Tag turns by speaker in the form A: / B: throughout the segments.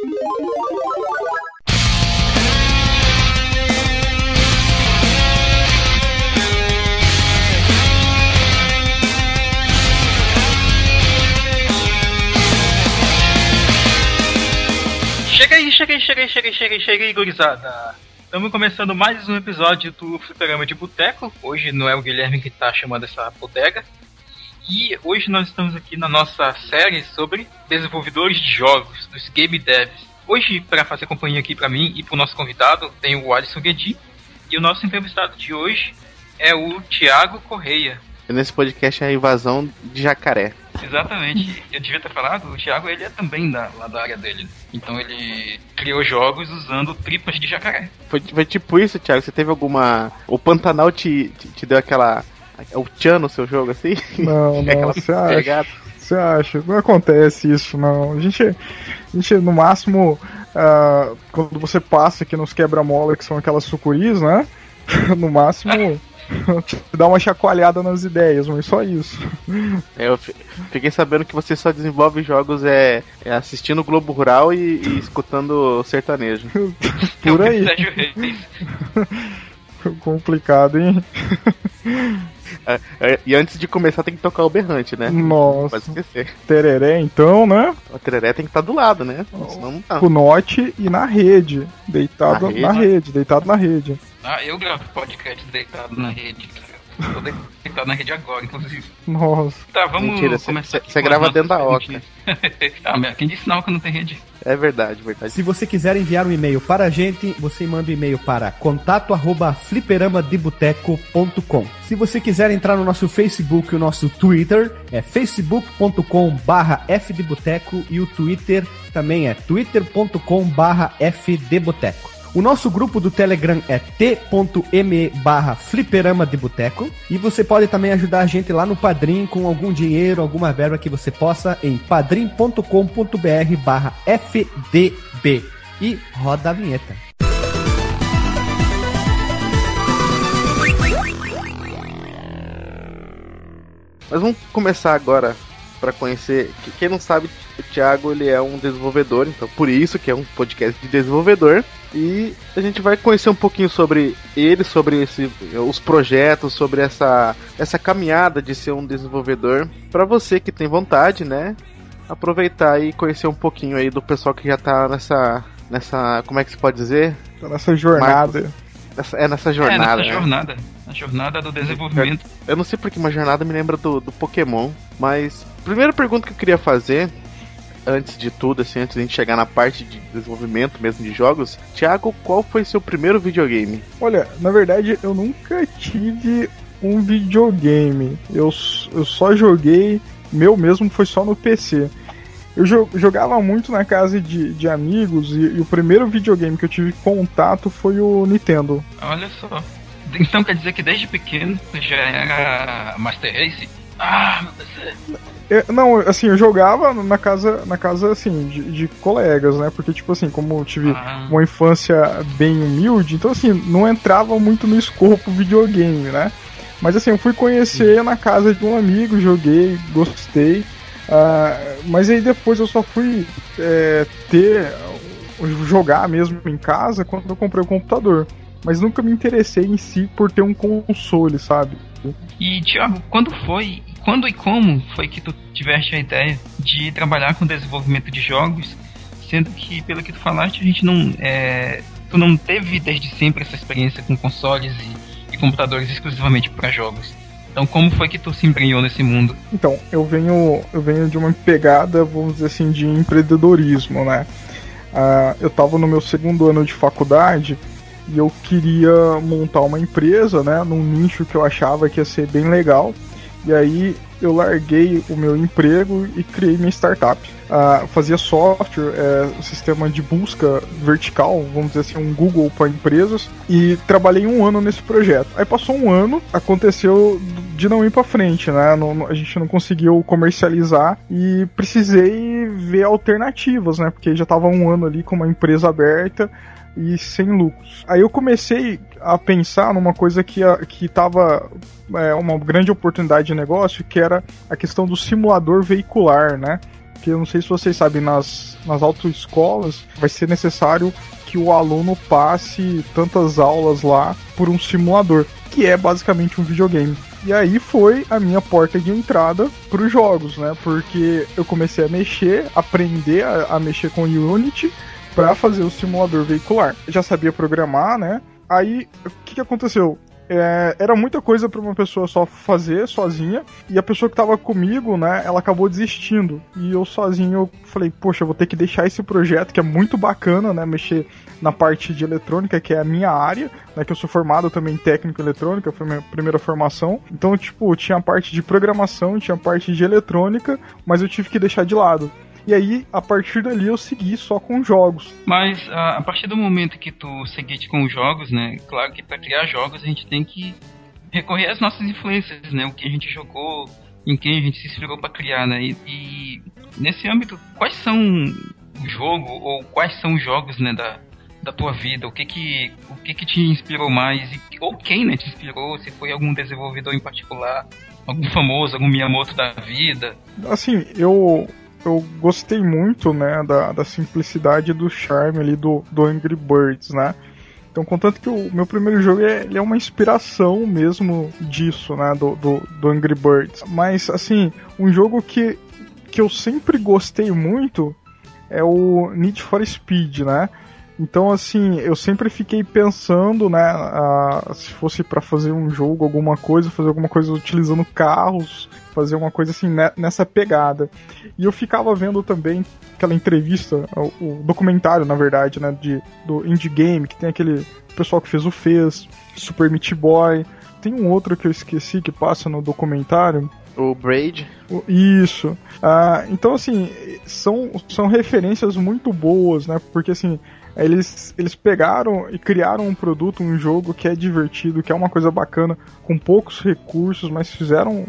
A: Cheguei, cheguei, cheguei, cheguei, cheguei, cheguei, gurizada. Estamos começando mais um episódio do Fliperama de Boteco. Hoje não é o Guilherme que está chamando essa bodega. E hoje nós estamos aqui na nossa série sobre desenvolvedores de jogos, dos game devs. Hoje, para fazer companhia aqui para mim e para o nosso convidado, tem o Alisson Guedin. E o nosso entrevistado de hoje é o Thiago Correia.
B: E nesse podcast é a invasão de jacaré.
A: Exatamente. Eu devia ter falado, o Thiago ele é também da, lá da área dele. Então ele criou jogos usando tripas de jacaré.
B: Foi, foi tipo isso, Thiago? Você teve alguma. O Pantanal te, te, te deu aquela. O tchan no seu jogo assim?
C: Não, não, você acha? Você acha? Não acontece isso, não. A gente, a gente no máximo, uh, quando você passa aqui nos quebra-mola, que são aquelas sucuris, né? no máximo. dá uma chacoalhada nas ideias, mas só isso.
B: É, eu fiquei sabendo que você só desenvolve jogos é, é assistindo o Globo Rural e, e escutando sertanejo.
C: Por aí. Complicado, hein?
B: É, é, e antes de começar tem que tocar o berrante, né?
C: Nossa. Pode esquecer. Tereré, então, né?
B: O tereré tem que estar tá do lado, né?
C: Senão não tá. Com note e na rede. Deitado na rede, na rede deitado na rede.
A: Ah, eu gravo podcast deitado na rede. Tô deitado na rede agora, inclusive.
C: Nossa.
A: Tá, vamos Mentira, começar.
B: Você grava dentro da oca.
A: ah, quem disse não que não tem rede?
B: É verdade, verdade.
D: Se você quiser enviar um e-mail para a gente, você manda um e-mail para contato@fliperamadeboteco.com. Se você quiser entrar no nosso Facebook e o nosso Twitter, é facebook.com/fdeboteco e o Twitter também é twitter.com/fdeboteco. O nosso grupo do Telegram é t.me barra fliperama de boteco. E você pode também ajudar a gente lá no Padrim com algum dinheiro, alguma verba que você possa em padrim.com.br barra fdb. E roda a vinheta.
B: Mas vamos começar agora para conhecer. Quem não sabe, o Thiago ele é um desenvolvedor, então por isso que é um podcast de desenvolvedor. E a gente vai conhecer um pouquinho sobre ele, sobre esse, os projetos, sobre essa, essa caminhada de ser um desenvolvedor. Para você que tem vontade, né? Aproveitar e conhecer um pouquinho aí do pessoal que já tá nessa. nessa. como é que se pode dizer?
C: Tá nessa jornada.
B: Marcos. Nessa, é nessa jornada. É, nessa
A: né? jornada. A jornada do desenvolvimento.
B: Eu, eu não sei porque uma jornada me lembra do, do Pokémon, mas. Primeira pergunta que eu queria fazer antes de tudo, assim, antes de a gente chegar na parte de desenvolvimento mesmo de jogos, Thiago, qual foi seu primeiro videogame?
C: Olha, na verdade, eu nunca tive um videogame. Eu, eu só joguei, meu mesmo foi só no PC. Eu jogava muito na casa de, de amigos e, e, o primeiro videogame que eu tive contato foi o Nintendo.
A: Olha só. Então quer dizer que desde pequeno já era Master Race? Ah, meu PC.
C: Eu, não, assim, eu jogava na casa, na casa assim, de, de colegas, né? Porque, tipo assim, como eu tive ah. uma infância bem humilde, então, assim, não entrava muito no escopo videogame, né? Mas, assim, eu fui conhecer na casa de um amigo, joguei, gostei. Uh, mas aí depois eu só fui é, ter, jogar mesmo em casa quando eu comprei o computador. Mas nunca me interessei em si por ter um console, sabe?
A: E, Thiago, quando foi quando e como foi que tu tiveste a ideia de trabalhar com desenvolvimento de jogos, sendo que, pelo que tu falaste, a gente não. É, tu não teve desde sempre essa experiência com consoles e, e computadores exclusivamente para jogos. Então, como foi que tu se embrenhou nesse mundo?
C: Então, eu venho, eu venho de uma pegada, vamos dizer assim, de empreendedorismo, né? Uh, eu estava no meu segundo ano de faculdade e eu queria montar uma empresa, né, num nicho que eu achava que ia ser bem legal. E aí eu larguei o meu emprego e criei minha startup. Uh, fazia software, é, um sistema de busca vertical, vamos dizer assim, um Google para empresas, e trabalhei um ano nesse projeto. Aí passou um ano, aconteceu de não ir para frente, né? Não, a gente não conseguiu comercializar e precisei ver alternativas, né? Porque já estava um ano ali com uma empresa aberta e sem lucros. Aí eu comecei a pensar numa coisa que que estava é, uma grande oportunidade de negócio, que era a questão do simulador veicular, né? Porque eu não sei se vocês sabem, nas, nas autoescolas vai ser necessário que o aluno passe tantas aulas lá por um simulador, que é basicamente um videogame. E aí foi a minha porta de entrada para os jogos, né? Porque eu comecei a mexer, aprender a, a mexer com Unity para fazer o simulador veicular. Já sabia programar, né? Aí o que, que aconteceu? É, era muita coisa para uma pessoa só fazer sozinha e a pessoa que tava comigo, né, ela acabou desistindo e eu sozinho eu falei, poxa, eu vou ter que deixar esse projeto que é muito bacana, né, mexer na parte de eletrônica que é a minha área, né, que eu sou formado também em técnico eletrônica, foi minha primeira formação. Então, tipo, tinha a parte de programação, tinha a parte de eletrônica, mas eu tive que deixar de lado. E aí, a partir dali, eu segui só com jogos.
A: Mas a, a partir do momento que tu seguiste com jogos, né? Claro que para criar jogos a gente tem que recorrer às nossas influências, né? O que a gente jogou, em quem a gente se inspirou para criar, né? E, e, nesse âmbito, quais são o jogo ou quais são os jogos, né, da, da tua vida? O que que o que que te inspirou mais e, ou quem, né, te inspirou? Se foi algum desenvolvedor em particular, algum famoso, algum Miyamoto da vida?
C: Assim, eu eu gostei muito, né, da, da simplicidade do charme ali do, do Angry Birds, né? Então, contanto que o meu primeiro jogo é, é uma inspiração mesmo disso, né, do, do, do Angry Birds. Mas, assim, um jogo que, que eu sempre gostei muito é o Need for Speed, né? Então, assim, eu sempre fiquei pensando, né, a, se fosse para fazer um jogo, alguma coisa, fazer alguma coisa utilizando carros, fazer uma coisa assim né, nessa pegada. E eu ficava vendo também aquela entrevista, o, o, documentário, na verdade, né, de, do Indie Game, que tem aquele pessoal que fez o Fez, Super Meat Boy. Tem um outro que eu esqueci que passa no documentário.
B: O Braid.
C: Isso. Ah, então, assim, são, são referências muito boas, né? Porque, assim, eles, eles pegaram e criaram um produto, um jogo que é divertido, que é uma coisa bacana, com poucos recursos, mas fizeram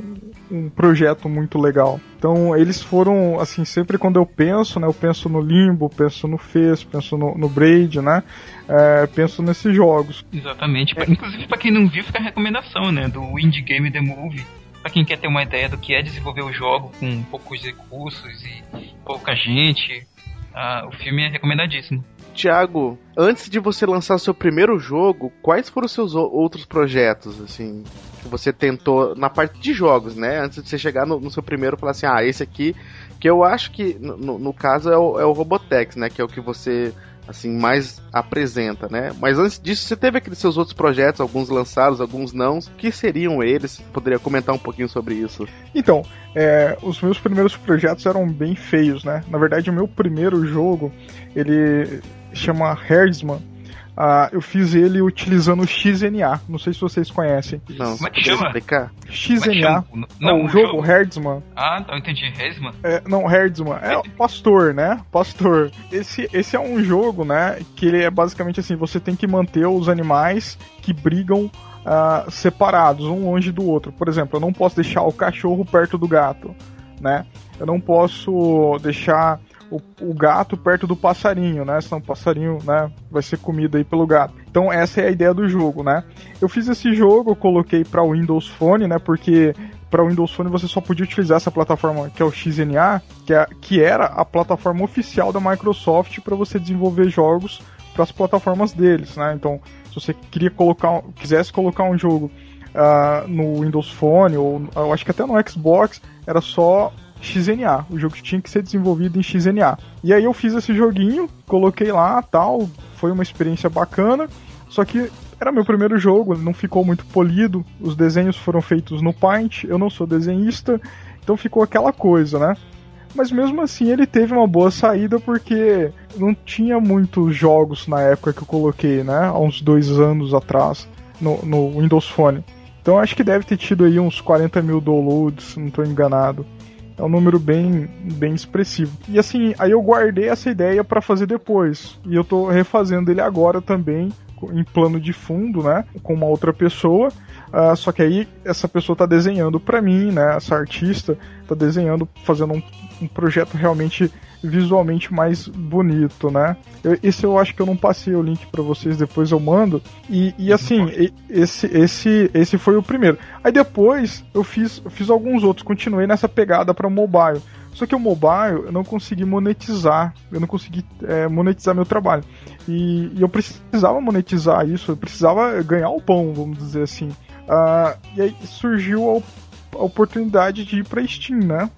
C: um projeto muito legal. Então eles foram, assim, sempre quando eu penso, né, eu penso no Limbo, penso no Fez, penso no, no Braid, né, é, penso nesses jogos.
A: Exatamente. É. Inclusive, para quem não viu, fica a recomendação, né, do Indie Game The Movie. Para quem quer ter uma ideia do que é desenvolver o jogo com poucos recursos e pouca gente, uh, o filme é recomendadíssimo.
B: Tiago, antes de você lançar seu primeiro jogo, quais foram os seus outros projetos, assim, que você tentou na parte de jogos, né? Antes de você chegar no, no seu primeiro e falar assim, ah, esse aqui, que eu acho que, no, no caso, é o, é o Robotex, né? Que é o que você assim mais apresenta, né? Mas antes disso, você teve aqueles seus outros projetos, alguns lançados, alguns não. Que seriam eles? Poderia comentar um pouquinho sobre isso?
C: Então, é, os meus primeiros projetos eram bem feios, né? Na verdade, o meu primeiro jogo, ele chama Herdsman. Uh, eu fiz ele utilizando o XNA. Não sei se vocês conhecem.
B: Não, Como é que chama? Explicar?
C: XNA. Não, não, o jogo, jogo Herdsman.
A: Ah, então entendi. Herdsman?
C: É, não, Herdsman. É o pastor, né? Pastor. Esse, esse é um jogo, né? Que ele é basicamente assim: você tem que manter os animais que brigam uh, separados, um longe do outro. Por exemplo, eu não posso deixar o cachorro perto do gato, né? Eu não posso deixar o, o, gato perto do passarinho, né? Senão o passarinho, né, vai ser comido aí pelo gato. Então essa é a ideia do jogo, né? Eu fiz esse jogo, coloquei para Windows Phone, né? Porque para Windows Phone você só podia utilizar essa plataforma que é o XNA, que, é, que era a plataforma oficial da Microsoft para você desenvolver jogos para as plataformas deles, né? Então, se você queria colocar, quisesse colocar um jogo uh, no Windows Phone ou eu acho que até no Xbox, era só XNA. O jogo tinha que ser desenvolvido em XNA. E aí eu fiz esse joguinho, coloquei lá, tal, foi uma experiência bacana. Só que era meu primeiro jogo, não ficou muito polido. Os desenhos foram feitos no Paint, eu não sou desenhista, então ficou aquela coisa, né? Mas mesmo assim ele teve uma boa saída porque não tinha muitos jogos na época que eu coloquei, né? Há uns dois anos atrás no, no Windows Phone. Então acho que deve ter tido aí uns 40 mil downloads, não estou enganado. É um número bem, bem expressivo. E assim, aí eu guardei essa ideia para fazer depois. E eu tô refazendo ele agora também, em plano de fundo, né? Com uma outra pessoa. Uh, só que aí essa pessoa tá desenhando para mim, né? Essa artista tá desenhando, fazendo um, um projeto realmente visualmente mais bonito, né? Eu, esse eu acho que eu não passei o link para vocês, depois eu mando. E, e assim, esse, esse, esse foi o primeiro. Aí depois eu fiz, fiz alguns outros, continuei nessa pegada para mobile. Só que o mobile eu não consegui monetizar, eu não consegui é, monetizar meu trabalho. E, e, eu precisava monetizar isso, eu precisava ganhar o pão, vamos dizer assim. Uh, e aí surgiu a, a oportunidade de ir pra Steam, né?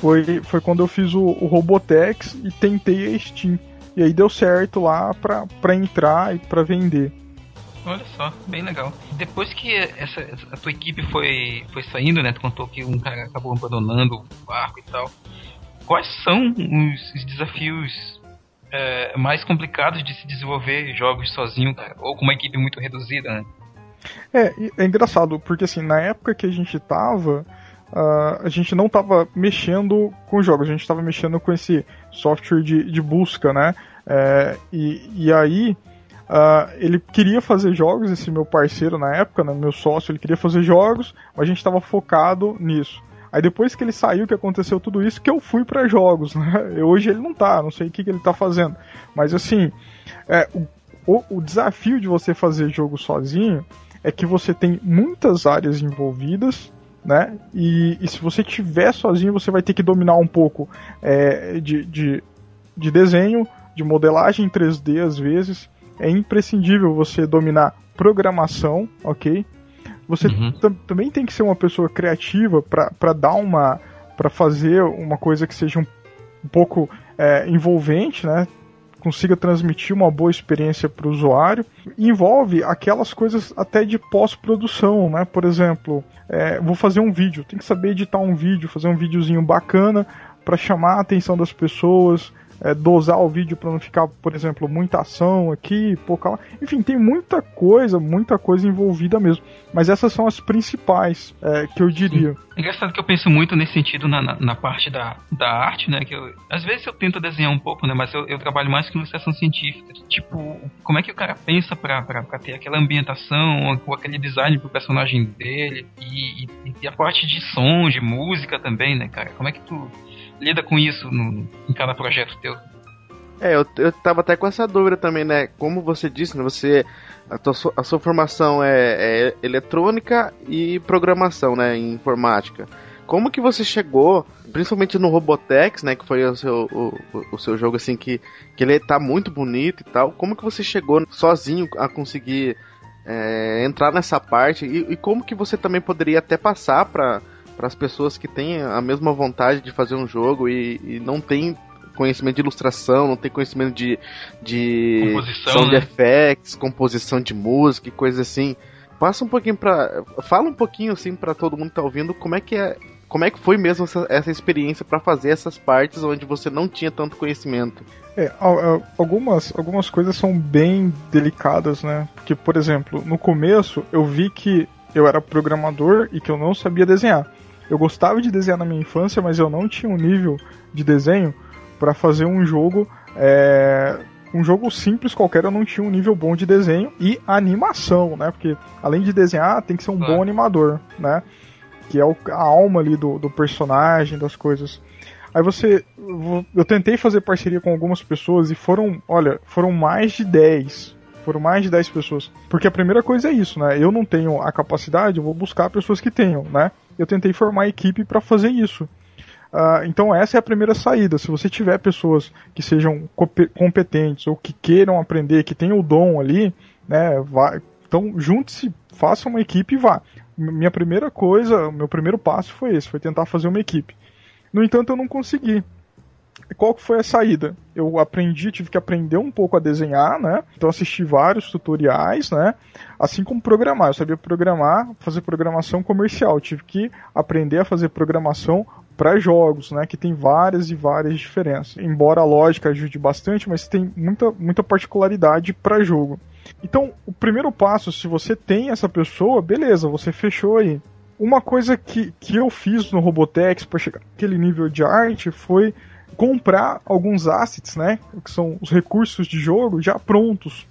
C: Foi, foi quando eu fiz o, o Robotex e tentei a Steam. E aí deu certo lá pra, pra entrar e pra vender.
A: Olha só, bem legal. Depois que essa, a tua equipe foi, foi saindo, né? Tu contou que um cara acabou abandonando o barco e tal. Quais são os, os desafios é, mais complicados de se desenvolver jogos sozinho, cara? Ou com uma equipe muito reduzida, né?
C: É, é engraçado, porque assim, na época que a gente tava, uh, a gente não tava mexendo com jogos, a gente tava mexendo com esse software de, de busca, né? É, e, e aí Uh, ele queria fazer jogos, esse meu parceiro na época, né, meu sócio, ele queria fazer jogos, mas a gente estava focado nisso. Aí depois que ele saiu, que aconteceu tudo isso, que eu fui para jogos, né? Hoje ele não tá, não sei o que, que ele tá fazendo. Mas assim, é, o, o desafio de você fazer jogo sozinho é que você tem muitas áreas envolvidas, né? E, e, se você tiver sozinho, você vai ter que dominar um pouco é, de, de, de desenho, de modelagem em 3D às vezes é imprescindível você dominar programação, ok? Você uhum. também tem que ser uma pessoa criativa para dar uma. para fazer uma coisa que seja um, um pouco é, envolvente, né? Consiga transmitir uma boa experiência para o usuário. envolve aquelas coisas até de pós-produção, né? Por exemplo, é, vou fazer um vídeo, tem que saber editar um vídeo, fazer um videozinho bacana para chamar a atenção das pessoas, é, dosar o vídeo para não ficar, por exemplo, muita ação aqui, pouca lá. Enfim, tem muita coisa, muita coisa envolvida mesmo. Mas essas são as principais é, que eu diria.
A: É engraçado que eu penso muito nesse sentido na, na, na, parte da, da arte, né? Que eu, às vezes eu tento desenhar um pouco, né? Mas eu, eu trabalho mais com ilustração científica. Tipo, como é que o cara pensa pra, pra, pra ter aquela ambientação, ou aquele design pro personagem dele, e, e, e a parte de som, de música também, né, cara? Como é que tu lida com isso no, em cada projeto teu?
B: É, eu, eu tava até com essa dúvida também, né? Como você disse, né? Você. A, tua, a sua formação é, é eletrônica e programação, né? Em informática. Como que você chegou, principalmente no Robotex, né? Que foi o seu, o, o seu jogo, assim, que, que ele tá muito bonito e tal. Como que você chegou sozinho a conseguir é, entrar nessa parte? E, e como que você também poderia até passar para para as pessoas que têm a mesma vontade de fazer um jogo e, e não tem conhecimento de ilustração, não tem conhecimento de, de sound né? effects, composição de música e coisas assim. Passa um pouquinho para fala um pouquinho assim para todo mundo que tá ouvindo como é que é como é que foi mesmo essa, essa experiência para fazer essas partes onde você não tinha tanto conhecimento?
C: É, algumas, algumas coisas são bem delicadas, né? Porque, por exemplo, no começo eu vi que eu era programador e que eu não sabia desenhar. Eu gostava de desenhar na minha infância, mas eu não tinha um nível de desenho para fazer um jogo. É, um jogo simples qualquer, eu não tinha um nível bom de desenho e animação, né? Porque além de desenhar, tem que ser um bom animador, né? Que é a alma ali do, do personagem, das coisas. Aí você. Eu tentei fazer parceria com algumas pessoas e foram, olha, foram mais de 10 foram mais de 10 pessoas. Porque a primeira coisa é isso, né? Eu não tenho a capacidade, eu vou buscar pessoas que tenham, né? Eu tentei formar equipe para fazer isso. Uh, então essa é a primeira saída. Se você tiver pessoas que sejam competentes ou que queiram aprender, que tenham o dom ali, né, então junte-se, faça uma equipe e vá. Minha primeira coisa, meu primeiro passo foi esse, foi tentar fazer uma equipe. No entanto, eu não consegui qual foi a saída? Eu aprendi, tive que aprender um pouco a desenhar, né? Então assisti vários tutoriais, né? Assim como programar. Eu sabia programar, fazer programação comercial. tive que aprender a fazer programação para jogos, né? Que tem várias e várias diferenças. Embora a lógica ajude bastante, mas tem muita, muita particularidade para jogo. Então, o primeiro passo, se você tem essa pessoa, beleza, você fechou aí. Uma coisa que, que eu fiz no Robotex para chegar naquele nível de arte foi comprar alguns assets, né? Que são os recursos de jogo já prontos.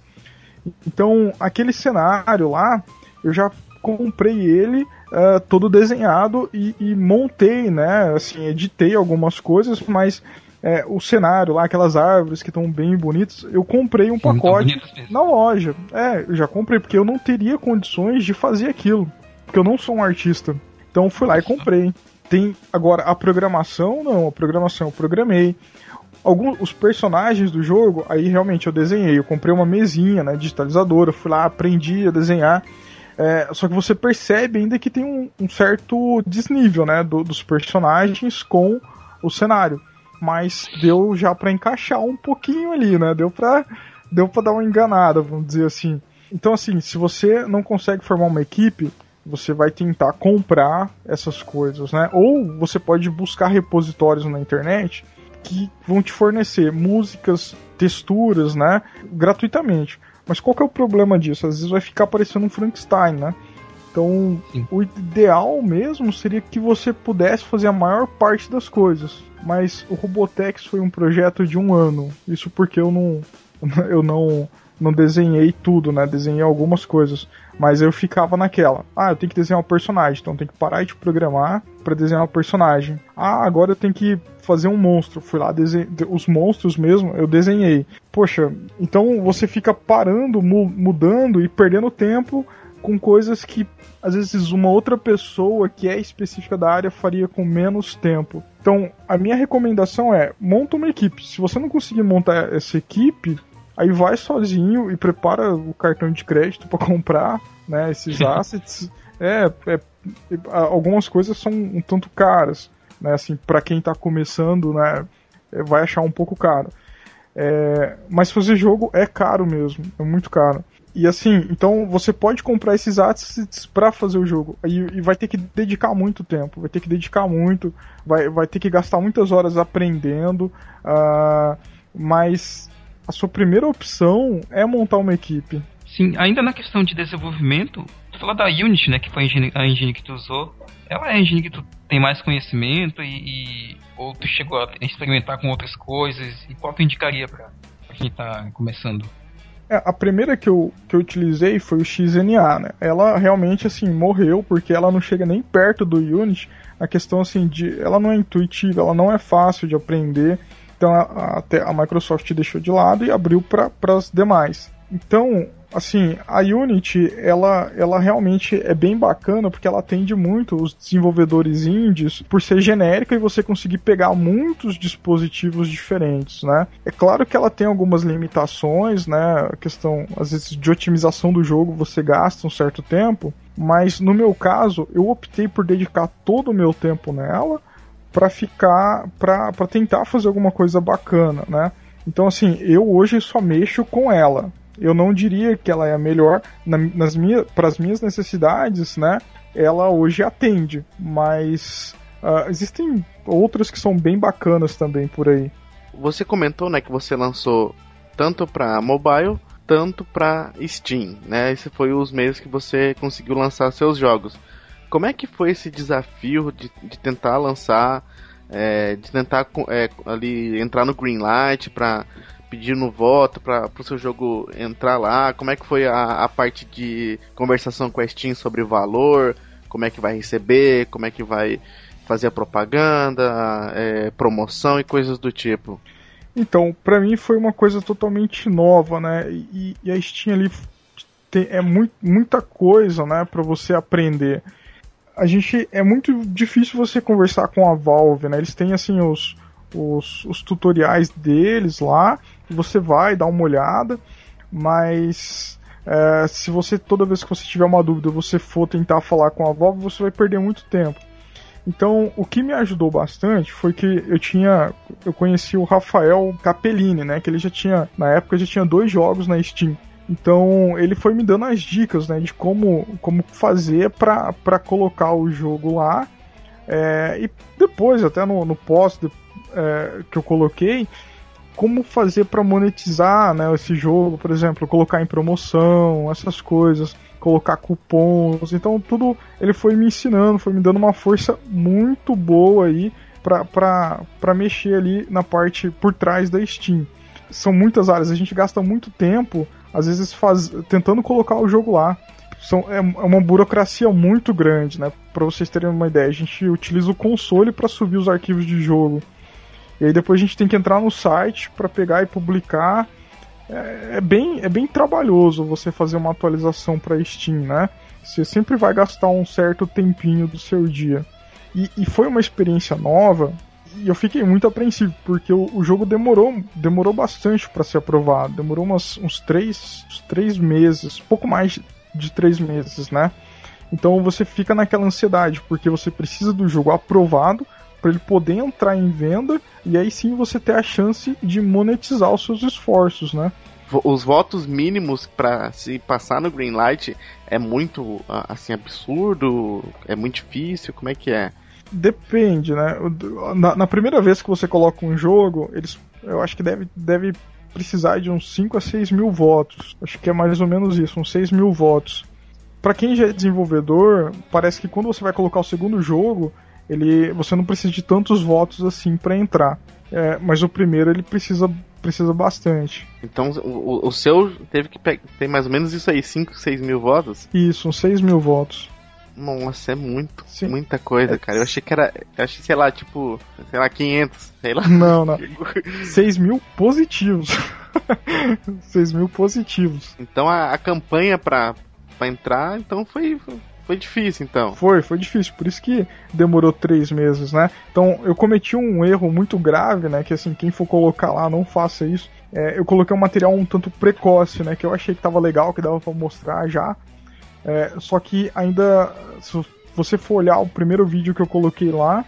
C: Então, aquele cenário lá, eu já comprei ele uh, todo desenhado e, e, montei, né? Assim, editei algumas coisas, mas é, o cenário lá, aquelas árvores que estão bem bonitas, eu comprei um Sim, pacote na loja. É, eu já comprei, porque eu não teria condições de fazer aquilo. Porque eu não sou um artista. Então fui lá e comprei. Tem agora a programação, não, a programação eu programei. Alguns os personagens do jogo, aí realmente eu desenhei. Eu comprei uma mesinha, né, digitalizadora, fui lá, aprendi a desenhar. É, só que você percebe ainda que tem um, um certo desnível, né, do, dos personagens com o cenário. Mas deu já para encaixar um pouquinho ali, né? Deu pra, deu pra dar uma enganada, vamos dizer assim. Então, assim, se você não consegue formar uma equipe, você vai tentar comprar essas coisas, né? Ou você pode buscar repositórios na internet que vão te fornecer músicas, texturas, né? Gratuitamente. Mas qual que é o problema disso? Às vezes vai ficar parecendo um Frankenstein, né? Então, Sim. o ideal mesmo seria que você pudesse fazer a maior parte das coisas. Mas o Robotex foi um projeto de um ano. Isso porque eu não, eu não, não desenhei tudo, né? Desenhei algumas coisas. Mas eu ficava naquela. Ah, eu tenho que desenhar um personagem, então eu tenho que parar de programar para desenhar um personagem. Ah, agora eu tenho que fazer um monstro. Fui lá, desenhei. Os monstros mesmo, eu desenhei. Poxa, então você fica parando, mudando e perdendo tempo com coisas que às vezes uma outra pessoa que é específica da área faria com menos tempo. Então, a minha recomendação é: monta uma equipe. Se você não conseguir montar essa equipe, aí vai sozinho e prepara o cartão de crédito para comprar, né, esses assets. é, é, algumas coisas são um tanto caras, né, assim, para quem está começando, né, é, vai achar um pouco caro. É, mas fazer jogo é caro mesmo, é muito caro. E assim, então você pode comprar esses assets para fazer o jogo. E, e, vai ter que dedicar muito tempo, vai ter que dedicar muito, vai, vai ter que gastar muitas horas aprendendo. Uh, mas a sua primeira opção é montar uma equipe.
A: Sim, ainda na questão de desenvolvimento, tu falou da Unity, né, que foi a engine, a engine que tu usou. Ela é a engine que tu tem mais conhecimento e, e ou tu chegou a experimentar com outras coisas e qual tu indicaria para quem tá começando?
C: É, a primeira que eu, que eu utilizei foi o XNA, né? Ela realmente, assim, morreu porque ela não chega nem perto do Unity. A questão, assim, de... Ela não é intuitiva, ela não é fácil de aprender. Então, a, a, a Microsoft deixou de lado e abriu para as demais. Então, assim, a Unity, ela, ela realmente é bem bacana porque ela atende muito os desenvolvedores indies por ser genérica e você conseguir pegar muitos dispositivos diferentes, né? É claro que ela tem algumas limitações, né? A questão, às vezes, de otimização do jogo, você gasta um certo tempo, mas no meu caso, eu optei por dedicar todo o meu tempo nela para ficar, para tentar fazer alguma coisa bacana, né? Então, assim, eu hoje só mexo com ela eu não diria que ela é a melhor na, nas minhas, para as minhas necessidades, né? Ela hoje atende, mas uh, existem outras que são bem bacanas também por aí.
B: Você comentou, né, que você lançou tanto para mobile, tanto para Steam, né? Esse foi os meios que você conseguiu lançar seus jogos. Como é que foi esse desafio de, de tentar lançar, é, de tentar é, ali entrar no Greenlight para pedindo voto para o seu jogo entrar lá? Como é que foi a, a parte de conversação com a Steam sobre valor? Como é que vai receber? Como é que vai fazer a propaganda, é, promoção e coisas do tipo?
C: Então, para mim foi uma coisa totalmente nova, né? E, e a Steam ali tem, é muito, muita coisa, né, para você aprender. A gente é muito difícil você conversar com a Valve, né? Eles têm assim os os, os tutoriais deles lá você vai dar uma olhada, mas é, se você toda vez que você tiver uma dúvida você for tentar falar com a Valve, você vai perder muito tempo. Então, o que me ajudou bastante foi que eu tinha, eu conheci o Rafael Capellini, né, que ele já tinha, na época já tinha dois jogos na Steam. Então, ele foi me dando as dicas, né, de como, como fazer para colocar o jogo lá. É, e depois, até no, no post é, que eu coloquei, como fazer para monetizar né, esse jogo, por exemplo, colocar em promoção, essas coisas, colocar cupons. Então tudo ele foi me ensinando, foi me dando uma força muito boa aí para mexer ali na parte por trás da Steam. São muitas áreas, a gente gasta muito tempo, às vezes faz, tentando colocar o jogo lá. São, é, é uma burocracia muito grande, né? Para vocês terem uma ideia, a gente utiliza o console para subir os arquivos de jogo. E aí depois a gente tem que entrar no site para pegar e publicar. É, é, bem, é bem trabalhoso você fazer uma atualização para Steam, né? Você sempre vai gastar um certo tempinho do seu dia. E, e foi uma experiência nova e eu fiquei muito apreensivo, porque o, o jogo demorou, demorou bastante para ser aprovado. Demorou umas, uns, três, uns três meses, pouco mais de três meses, né? Então você fica naquela ansiedade, porque você precisa do jogo aprovado para ele poder entrar em venda e aí sim você ter a chance de monetizar os seus esforços, né?
B: Os votos mínimos para se passar no Greenlight é muito assim absurdo, é muito difícil, como é que é?
C: Depende, né? Na, na, primeira vez que você coloca um jogo, eles, eu acho que deve, deve precisar de uns 5 a 6 mil votos. Acho que é mais ou menos isso, uns 6 mil votos. Para quem já é desenvolvedor, parece que quando você vai colocar o segundo jogo, ele, você não precisa de tantos votos assim para entrar. É, mas o primeiro ele precisa, precisa bastante.
B: Então o, o seu teve que ter mais ou menos isso aí, 5, 6 mil votos?
C: Isso, uns 6 mil votos.
B: Nossa, é muito, Sim. muita coisa, cara. Eu achei que era, eu achei, sei lá, tipo, sei lá, 500, sei lá.
C: Não, não. 6 mil positivos. 6 mil positivos.
B: Então a, a campanha pra, pra entrar, então foi, foi difícil, então.
C: Foi, foi difícil. Por isso que demorou três meses, né? Então, eu cometi um erro muito grave, né? Que assim, quem for colocar lá, não faça isso. É, eu coloquei um material um tanto precoce, né? Que eu achei que tava legal, que dava para mostrar já. É, só que ainda, se você for olhar o primeiro vídeo que eu coloquei lá,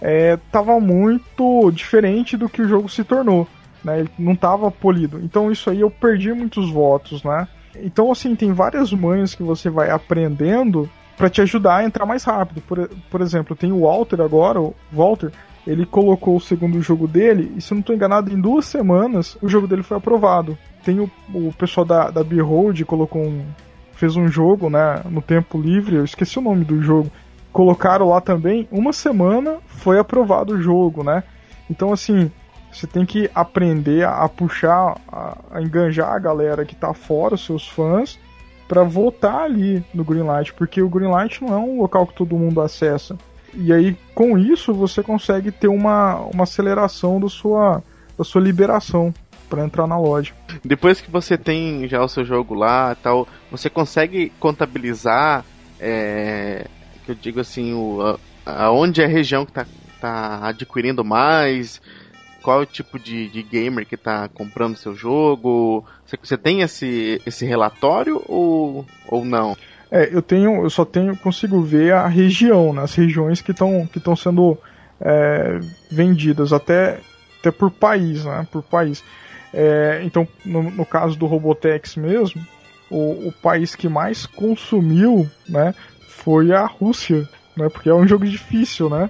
C: é, tava muito diferente do que o jogo se tornou. Né? Ele não tava polido. Então isso aí eu perdi muitos votos, né? Então assim, tem várias manhas que você vai aprendendo para te ajudar a entrar mais rápido. Por, por exemplo, tem o Walter agora, o Walter, ele colocou o segundo jogo dele, e se eu não estou enganado, em duas semanas o jogo dele foi aprovado. Tem o, o pessoal da, da Behold colocou um, fez um jogo, né, no tempo livre, eu esqueci o nome do jogo. Colocaram lá também, uma semana foi aprovado o jogo, né? Então assim, você tem que aprender a, a puxar, a, a, enganjar a galera que tá fora, os seus fãs, para votar ali no Greenlight, porque o Greenlight não é um local que todo mundo acessa. E aí, com isso, você consegue ter uma, uma aceleração da sua, da sua liberação para entrar na loja.
B: Depois que você tem já o seu jogo lá tal, você consegue contabilizar, é, que eu digo assim, o, a, aonde é a região que está tá adquirindo mais, qual é o tipo de, de gamer que está comprando seu jogo. Você, você tem esse, esse relatório ou, ou não?
C: É, eu tenho, eu só tenho, consigo ver a região, né, as regiões que estão que estão sendo é, vendidas até até por país, né, por país. É, então, no, no, caso do Robotex mesmo, o, o, país que mais consumiu, né, foi a Rússia, né, porque é um jogo difícil, né.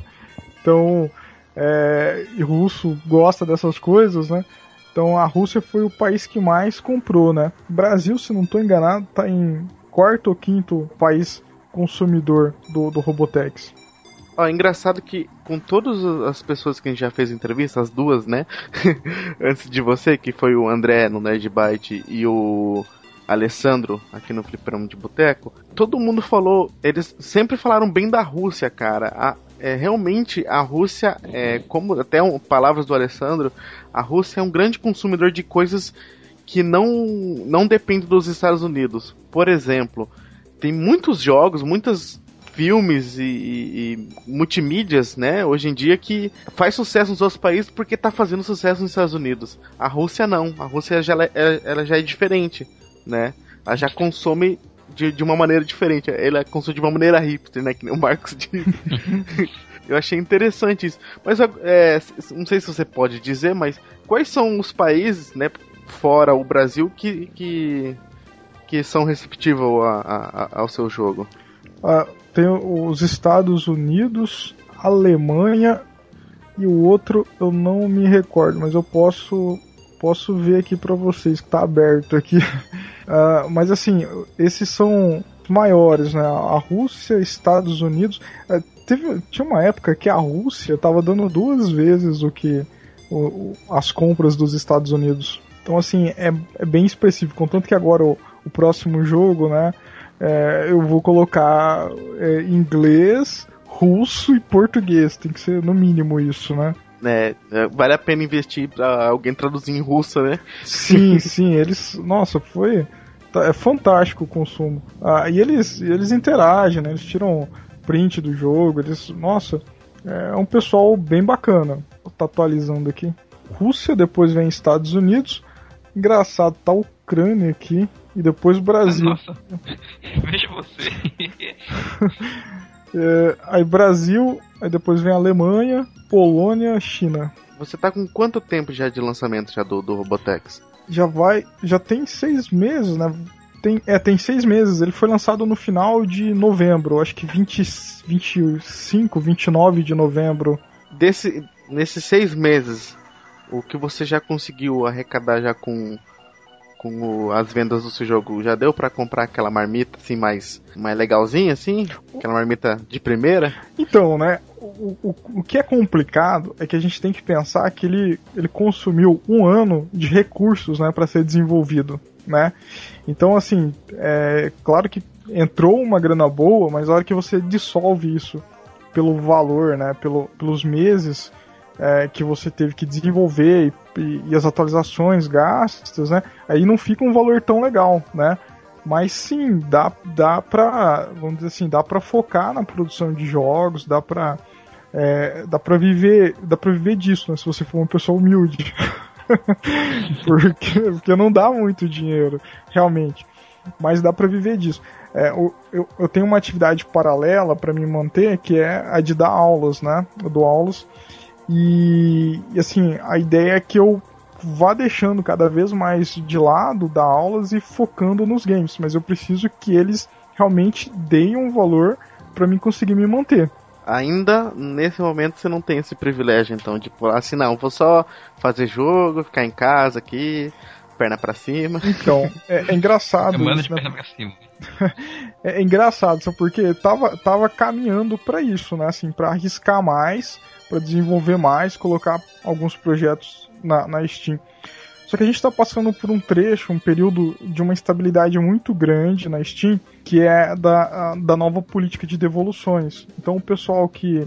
C: Então, é, e russo gosta dessas coisas, né. Então, a Rússia foi o país que mais comprou, né. Brasil, se não estou enganado, está em quarto ou quinto país consumidor do, do Robotex.
B: Ó, é engraçado que com todas as pessoas que a gente já fez entrevista, as duas, né? Antes de você, que foi o André no Nerd Byte e o Alessandro aqui no Fliperama de Boteco, todo mundo falou, eles sempre falaram bem da Rússia, cara. A, é, realmente a Rússia, é, como até um, palavras do Alessandro, a Rússia é um grande consumidor de coisas que não, não dependem dos Estados Unidos. Por exemplo, tem muitos jogos, muitas filmes e, e, multimídias, né, hoje em dia que faz sucesso nos outros países porque tá fazendo sucesso nos Estados Unidos. A Rússia não, a Rússia já, é, ela já é diferente, né? Ela já consome de, de uma maneira diferente, ela consome de uma maneira hipster, né, que nem o Marcos disse. Eu achei interessante isso. Mas é, não sei se você pode dizer, mas quais são os países, né, fora o Brasil, que, que, que são receptivos a, a, ao seu jogo?
C: Uh, tem os Estados Unidos, Alemanha e o outro eu não me recordo, mas eu posso posso ver aqui para vocês que tá aberto aqui. Uh, mas assim, esses são maiores, né? A Rússia, Estados Unidos. Uh, teve, tinha uma época que a Rússia estava dando duas vezes o que o, as compras dos Estados Unidos. Então assim é, é bem específico. Contanto que agora o, o próximo jogo, né? É, eu vou colocar é, inglês, russo e português. Tem que ser no mínimo isso, né?
B: É, é vale a pena investir pra alguém traduzir em russo, né?
C: Sim, sim, eles. Nossa, foi. Tá, é fantástico o consumo. Ah, e eles, eles interagem, né? Eles tiram print do jogo. Eles, nossa, é um pessoal bem bacana. Tá atualizando aqui. Rússia, depois vem Estados Unidos. Engraçado, tá Ucrânia aqui e depois Brasil. Nossa,
A: veja você.
C: é, aí Brasil, aí depois vem Alemanha, Polônia, China.
B: Você tá com quanto tempo já de lançamento já do, do Robotex?
C: Já vai, já tem seis meses, né? Tem, é, tem seis meses. Ele foi lançado no final de novembro, acho que 20, 25, 29 de novembro.
B: Desse, nesses seis meses, o que você já conseguiu arrecadar já com com o, as vendas do seu jogo, já deu para comprar aquela marmita assim mais, mais legalzinha assim? Aquela marmita de primeira?
C: Então, né? O, o, o que é complicado é que a gente tem que pensar que ele, ele consumiu um ano de recursos né, para ser desenvolvido. Né? Então, assim, é claro que entrou uma grana boa, mas a hora que você dissolve isso pelo valor, né, pelo, pelos meses é, que você teve que desenvolver e, e, e, as atualizações gastas, né? Aí não fica um valor tão legal, né? Mas sim, dá, dá pra, vamos dizer assim, dá pra focar na produção de jogos, dá pra, é, dá pra viver, dá pra viver disso, né? Se você for uma pessoa humilde. porque, porque não dá muito dinheiro, realmente. Mas dá pra viver disso. É, eu, eu tenho uma atividade paralela para me manter, que é a de dar aulas, né? Eu dou aulas e, e assim, a ideia é que eu vá deixando cada vez mais de lado dar aulas e focando nos games, mas eu preciso que eles realmente deem um valor para mim conseguir me manter.
B: Ainda nesse momento você não tem esse privilégio, então, tipo, assim, não, vou só fazer jogo, ficar em casa aqui, perna para cima.
C: Então, é, é engraçado.
A: Isso, de né? perna pra cima.
C: é, é, engraçado, só porque tava, tava caminhando para isso, né? Assim, para arriscar mais, para desenvolver mais, colocar alguns projetos na, na Steam. Só que a gente está passando por um trecho, um período de uma instabilidade muito grande na Steam, que é da, da nova política de devoluções. Então o pessoal que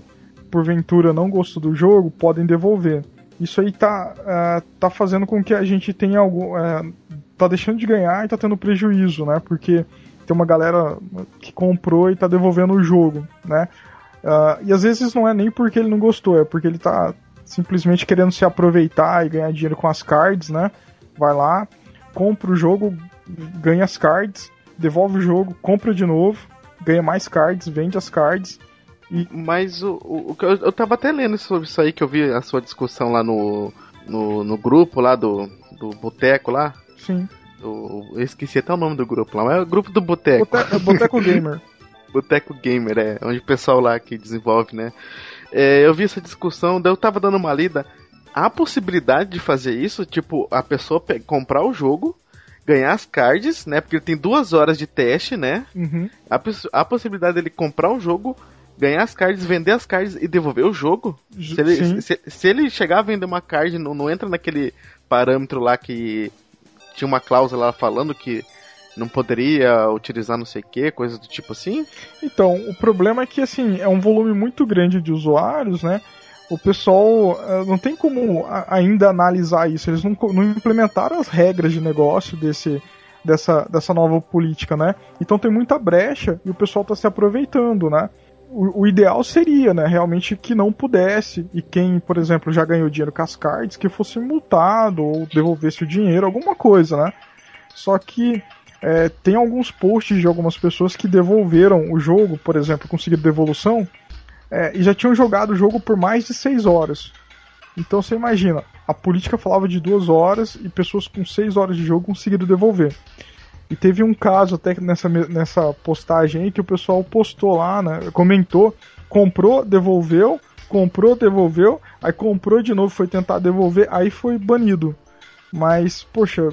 C: porventura não gostou do jogo podem devolver. Isso aí tá, uh, tá fazendo com que a gente tenha algo. Uh, tá deixando de ganhar e tá tendo prejuízo, né? Porque tem uma galera que comprou e tá devolvendo o jogo, né? Uh, e às vezes não é nem porque ele não gostou, é porque ele tá simplesmente querendo se aproveitar e ganhar dinheiro com as cards, né? Vai lá, compra o jogo, ganha as cards, devolve o jogo, compra de novo, ganha mais cards, vende as cards.
B: E... Mas o, o, eu, eu tava até lendo sobre isso aí, que eu vi a sua discussão lá no, no, no grupo lá do, do Boteco lá.
C: Sim.
B: Do, eu esqueci até o nome do grupo lá, mas é o grupo do Boteco.
C: Boteco, Boteco Gamer.
B: Boteco Gamer, é, onde o pessoal lá que desenvolve, né? É, eu vi essa discussão, daí eu tava dando uma lida. Há possibilidade de fazer isso? Tipo, a pessoa comprar o jogo, ganhar as cards, né? Porque ele tem duas horas de teste, né?
C: Uhum.
B: Há, a possibilidade dele comprar o jogo, ganhar as cards, vender as cards e devolver o jogo? Se ele, se, se ele, chegar a vender uma card, não, não entra naquele parâmetro lá que tinha uma cláusula lá falando que não poderia utilizar não sei o que, coisa do tipo assim?
C: Então, o problema é que assim, é um volume muito grande de usuários, né? O pessoal uh, não tem como ainda analisar isso, eles não, não implementaram as regras de negócio desse, dessa, dessa nova política, né? Então tem muita brecha e o pessoal está se aproveitando, né? O, o, ideal seria, né, realmente que não pudesse e quem, por exemplo, já ganhou dinheiro com as cards, que fosse multado ou devolvesse o dinheiro, alguma coisa, né? Só que é, tem alguns posts de algumas pessoas que devolveram o jogo, por exemplo, conseguiram devolução, é, e já tinham jogado o jogo por mais de 6 horas. Então você imagina, a política falava de 2 horas e pessoas com 6 horas de jogo conseguiram devolver. E teve um caso até nessa, nessa postagem aí que o pessoal postou lá, né? Comentou, comprou, devolveu, comprou, devolveu, aí comprou de novo, foi tentar devolver, aí foi banido. Mas, poxa,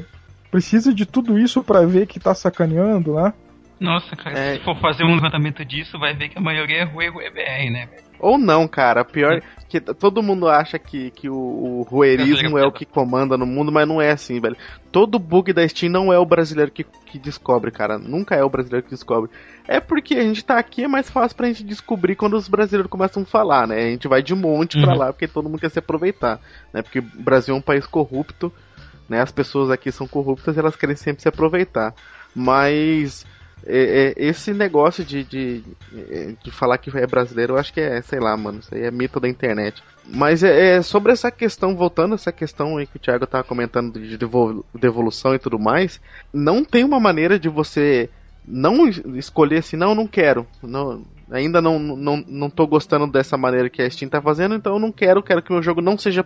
C: precisa de tudo isso para ver que tá sacaneando, né?
A: Nossa, cara, é... se for fazer um levantamento disso, vai ver que a maioria é Rui Rui BR, né?
B: Ou não, cara. Pior é. que todo mundo acha que, que o, o ruerismo é o que comanda no mundo, mas não é assim, velho. Todo bug da Steam não é o brasileiro que, que descobre, cara. Nunca é o brasileiro que descobre. É porque a gente tá aqui, é mais fácil pra gente descobrir quando os brasileiros começam a falar, né? A gente vai de monte uhum. pra lá, porque todo mundo quer se aproveitar, né? Porque o Brasil é um país corrupto né? As pessoas aqui são corruptas elas querem sempre se aproveitar. Mas é, é, esse negócio de, de, de falar que é brasileiro, eu acho que é, sei lá, mano, isso aí é mito da internet. Mas é, é sobre essa questão, voltando a essa questão aí que o Thiago tava comentando de devolução e tudo mais, não tem uma maneira de você não escolher assim, não, não quero. Não, ainda não, não, não tô gostando dessa maneira que a Steam tá fazendo, então eu não quero, quero que o meu jogo não seja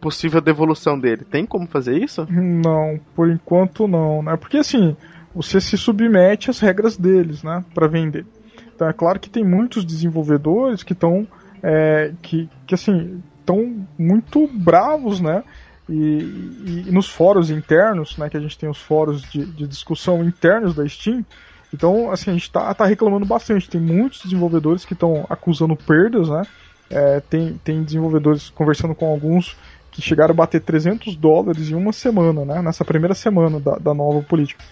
B: possível a devolução dele. Tem como fazer isso?
C: Não, por enquanto não, né? Porque assim, você se submete às regras deles, né, para vender. Então é claro que tem muitos desenvolvedores que estão é, que, que assim estão muito bravos, né? E, e, e, nos fóruns internos, né, que a gente tem os fóruns de, de discussão internos da Steam, então, assim, a gente tá, tá reclamando bastante. Tem muitos desenvolvedores que estão acusando perdas, né? É, tem, tem desenvolvedores conversando com alguns que chegaram a bater 300 dólares em uma semana, né? Nessa primeira semana da, da nova política.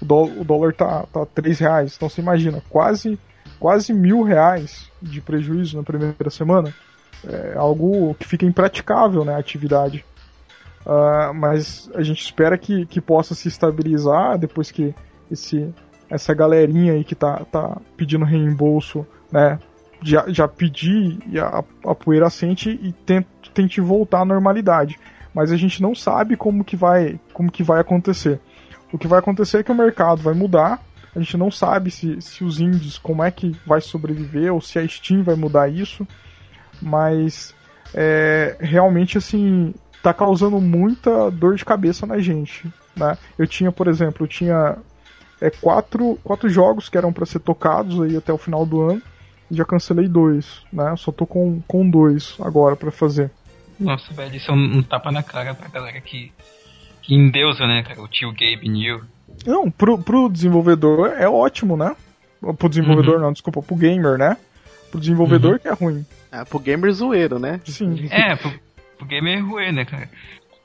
C: O, o dólar tá, tá 3 reais. Então você imagina, quase, quase mil reais de prejuízo na primeira semana. É algo que fica impraticável, né? A atividade. Uh, mas a gente espera que, que possa se estabilizar depois que esse essa galerinha aí que tá, tá pedindo reembolso, né? Já, já pedir a, a poeira sente e tente, tente voltar à normalidade. Mas a gente não sabe como que vai, como que vai acontecer. O que vai acontecer é que o mercado vai mudar. A gente não sabe se, se os indies como é que vai sobreviver ou se a Steam vai mudar isso. Mas é, realmente assim tá causando muita dor de cabeça na gente. Né? Eu tinha, por exemplo, eu tinha é, quatro, quatro jogos que eram para ser tocados aí até o final do ano. E já cancelei dois, né? Só tô com, com dois agora para fazer.
A: Nossa, velho, isso é um, um, tapa na cara pra galera que, que endeusa, né, cara? O tio Gabe New.
C: Não, pro, pro desenvolvedor é ótimo, né? Pro desenvolvedor uhum. não, desculpa, pro gamer, né? Pro desenvolvedor uhum. que é ruim.
B: É, pro gamer zoeiro, né?
C: Sim.
A: É, pro, pro gamer é ruim, né, cara?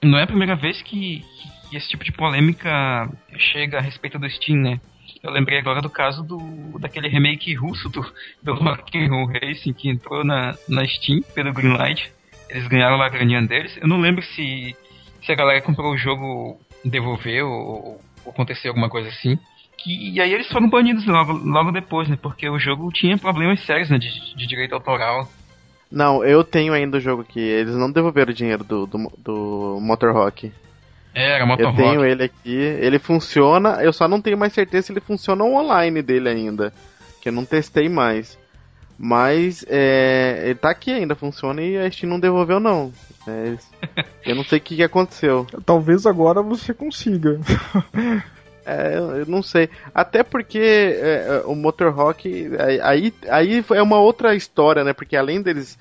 A: Não é a primeira vez que, que esse tipo de polêmica chega a respeito do Steam, né? Eu lembrei agora do caso do daquele remake russo do, do Rock'n'Roll Racing que entrou na, na Steam pelo Greenlight. Eles ganharam a graninha deles. Eu não lembro se, se a galera comprou o jogo devolveu ou, ou aconteceu alguma coisa assim. Que, e aí eles foram banidos logo, logo depois, né? Porque o jogo tinha problemas sérios né, de, de direito autoral.
B: Não, eu tenho ainda o jogo aqui. Eles não devolveram o dinheiro do, do, do Motor Rock.
A: É, era Motorrock.
B: Eu tenho ele aqui, ele funciona, eu só não tenho mais certeza se ele funciona online dele ainda, que eu não testei mais. Mas é, ele tá aqui ainda, funciona e a Steam não devolveu não. É, eu não sei o que, que aconteceu.
C: Talvez agora você consiga.
B: É, eu não sei. Até porque é, é o Motorrock. Aí, aí é uma outra história, né? Porque além deles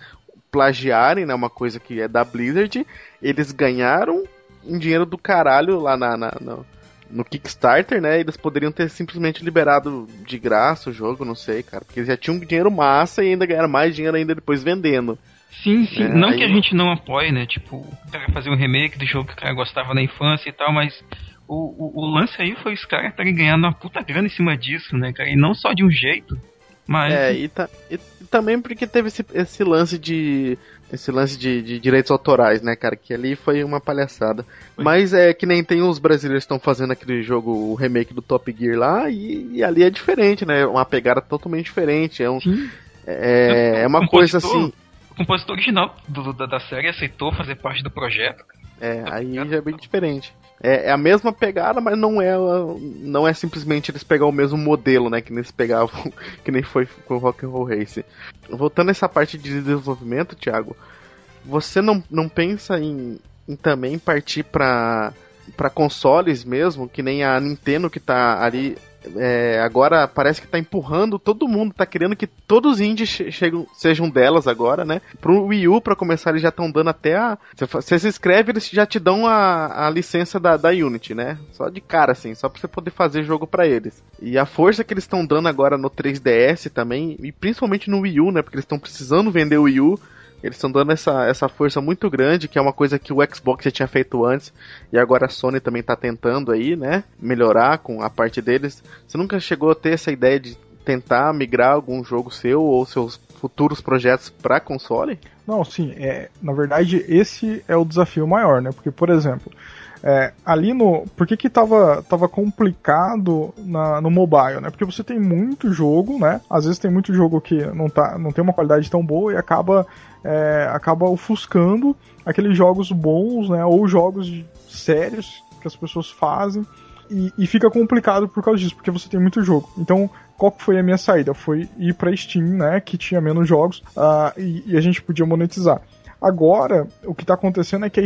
B: plagiarem, né? Uma coisa que é da Blizzard, eles ganharam um dinheiro do caralho lá na, na no, no, Kickstarter, né? Eles poderiam ter simplesmente liberado de graça o jogo, não sei, cara. Porque eles já tinham dinheiro massa e ainda ganharam mais dinheiro ainda depois vendendo.
A: Sim, sim. É, não aí... que a gente não apoie, né? Tipo, fazer um remake do jogo que o cara gostava na infância e tal, mas o, o, o lance aí foi os caras estarem ganhando uma puta grana em cima disso, né, cara? E não só de um jeito, mas.
B: É, e, ta, e também porque teve esse, esse lance de esse lance de, de, direitos autorais, né, cara? Que ali foi uma palhaçada. Foi. Mas é que nem tem os brasileiros estão fazendo aquele jogo, o remake do Top Gear lá, e, e, ali é diferente, né? Uma pegada totalmente diferente. É, um, é, é uma coisa assim.
A: O compositor original do, da, da série aceitou fazer parte do projeto.
B: É, aí já é bem diferente. É, é, a mesma pegada, mas não é não é simplesmente eles pegar o mesmo modelo, né, que nem eles pegavam, que nem foi com o Rock and Roll Race. Voltando a essa parte de desenvolvimento, Thiago, você não, não pensa em, em também partir para para consoles mesmo, que nem a Nintendo que tá ali é, agora parece que tá empurrando todo mundo, tá querendo que todos os indies chegam, sejam delas agora, né? Pro Wii U, pra começar, eles já estão dando até a. Você se inscreve, eles já te dão a, a licença da, da Unity, né? Só de cara, assim, só pra você poder fazer jogo para eles. E a força que eles estão dando agora no 3DS também, e principalmente no Wii U, né? Porque eles estão precisando vender o Wii U eles estão dando essa, essa força muito grande, que é uma coisa que o Xbox já tinha feito antes, e agora a Sony também está tentando aí, né? Melhorar com a parte deles. Você nunca chegou a ter essa ideia de tentar migrar algum jogo seu ou seus futuros projetos para console?
C: Não, sim. É, na verdade, esse é o desafio maior, né? Porque, por exemplo, É, ali no. Por que que tava, tava complicado na, no mobile, né? Porque você tem muito jogo, né? Às vezes tem muito jogo que não, tá, não tem uma qualidade tão boa e acaba, é, acaba ofuscando aqueles jogos bons, né? Ou jogos sérios que as pessoas fazem. E, e, fica complicado por causa disso, porque você tem muito jogo. Então, qual foi a minha saída? Foi ir pra Steam, né? Que tinha menos jogos uh, e, e, a gente podia monetizar. Agora, o que está acontecendo é que a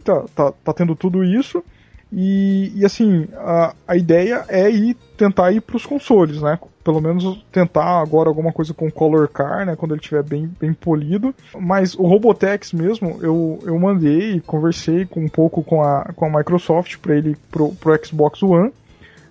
C: tá, tá, tá tendo tudo isso. E, e assim, a, a ideia é ir tentar ir para os consoles, né? Pelo menos tentar agora alguma coisa com Color Car, né? Quando ele estiver bem, bem polido. Mas o Robotex mesmo, eu, eu mandei, conversei com, um pouco com a, com a Microsoft para ele pro, pro Xbox One.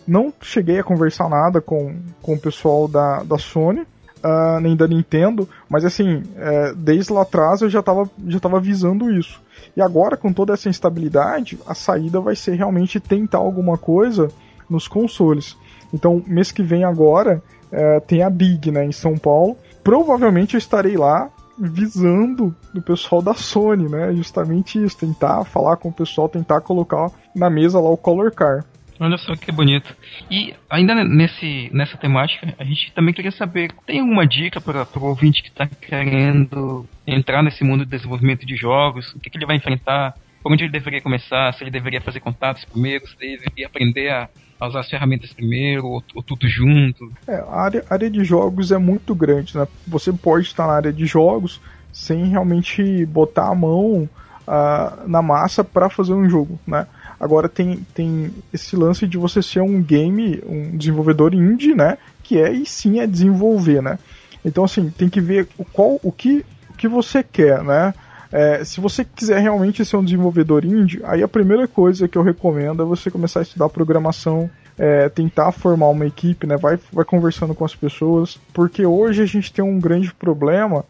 C: Não cheguei a conversar nada com, com o pessoal da, da Sony uh, nem da Nintendo, mas assim, é, desde lá atrás eu já estava já tava visando isso. E agora, com toda essa instabilidade, a saída vai ser realmente tentar alguma coisa nos consoles. Então, mês que vem agora, é, tem a Big, né, em São Paulo. Provavelmente eu estarei lá visando o pessoal da Sony, né? Justamente isso, tentar falar com o pessoal, tentar colocar na mesa lá o Color Car.
A: Olha só que bonito. E ainda nesse, nessa temática, a gente também queria saber, tem alguma dica para o ouvinte que está querendo entrar nesse mundo de desenvolvimento de jogos? O que, que, ele vai enfrentar? Por onde ele deveria começar? Se ele deveria fazer contatos primeiro? Se ele deveria aprender a, a usar as ferramentas primeiro? Ou, ou tudo junto?
C: É, a área, a área de jogos é muito grande, né? Você pode estar na área de jogos sem realmente botar a mão uh, na massa para fazer um jogo, né? Agora tem, tem esse lance de você ser um game, um desenvolvedor indie, né? Que é e sim é desenvolver, né? Então assim, tem que ver o, qual, o, que, o que você quer, né? É, se você quiser realmente ser um desenvolvedor indie, aí a primeira coisa que eu recomendo é você começar a estudar programação, é, tentar formar uma equipe, né? Vai, vai conversando com as pessoas, porque hoje a gente tem um grande problema